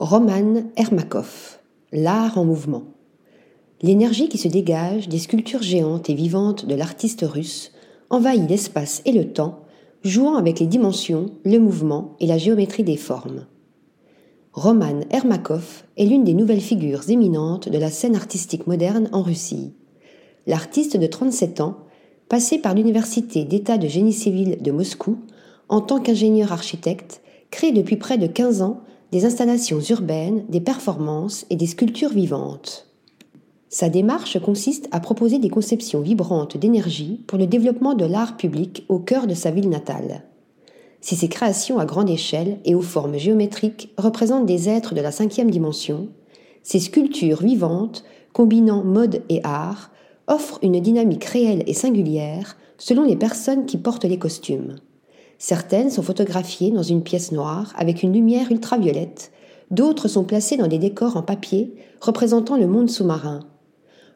Roman Ermakov, L'art en mouvement. L'énergie qui se dégage des sculptures géantes et vivantes de l'artiste russe envahit l'espace et le temps, jouant avec les dimensions, le mouvement et la géométrie des formes. Roman Ermakov est l'une des nouvelles figures éminentes de la scène artistique moderne en Russie. L'artiste de 37 ans, passé par l'Université d'État de génie civil de Moscou en tant qu'ingénieur architecte, crée depuis près de 15 ans des installations urbaines, des performances et des sculptures vivantes. Sa démarche consiste à proposer des conceptions vibrantes d'énergie pour le développement de l'art public au cœur de sa ville natale. Si ses créations à grande échelle et aux formes géométriques représentent des êtres de la cinquième dimension, ses sculptures vivantes, combinant mode et art, offrent une dynamique réelle et singulière selon les personnes qui portent les costumes. Certaines sont photographiées dans une pièce noire avec une lumière ultraviolette, d'autres sont placées dans des décors en papier représentant le monde sous-marin.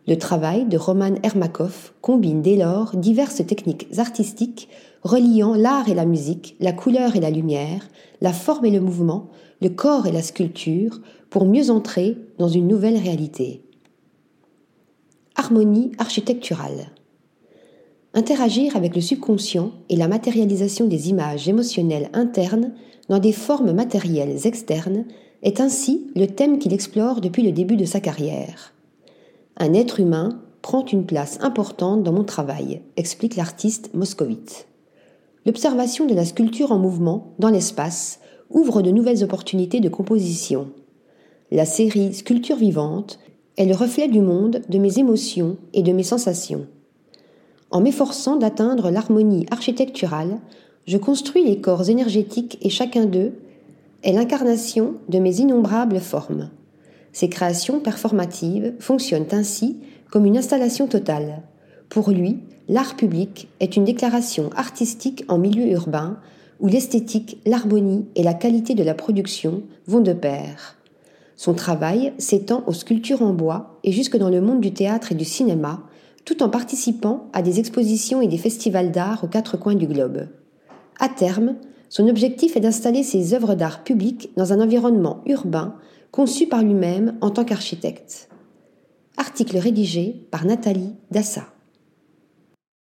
Le travail de Roman Ermakov combine dès lors diverses techniques artistiques reliant l'art et la musique, la couleur et la lumière, la forme et le mouvement, le corps et la sculpture, pour mieux entrer dans une nouvelle réalité. Harmonie architecturale. Interagir avec le subconscient et la matérialisation des images émotionnelles internes dans des formes matérielles externes est ainsi le thème qu'il explore depuis le début de sa carrière. Un être humain prend une place importante dans mon travail, explique l'artiste moscovite. L'observation de la sculpture en mouvement dans l'espace ouvre de nouvelles opportunités de composition. La série Sculpture vivante est le reflet du monde de mes émotions et de mes sensations. En m'efforçant d'atteindre l'harmonie architecturale, je construis les corps énergétiques et chacun d'eux est l'incarnation de mes innombrables formes. Ces créations performatives fonctionnent ainsi comme une installation totale. Pour lui, l'art public est une déclaration artistique en milieu urbain où l'esthétique, l'harmonie et la qualité de la production vont de pair. Son travail s'étend aux sculptures en bois et jusque dans le monde du théâtre et du cinéma, tout en participant à des expositions et des festivals d'art aux quatre coins du globe. À terme, son objectif est d'installer ses œuvres d'art publiques dans un environnement urbain conçu par lui-même en tant qu'architecte. Article rédigé par Nathalie Dassa.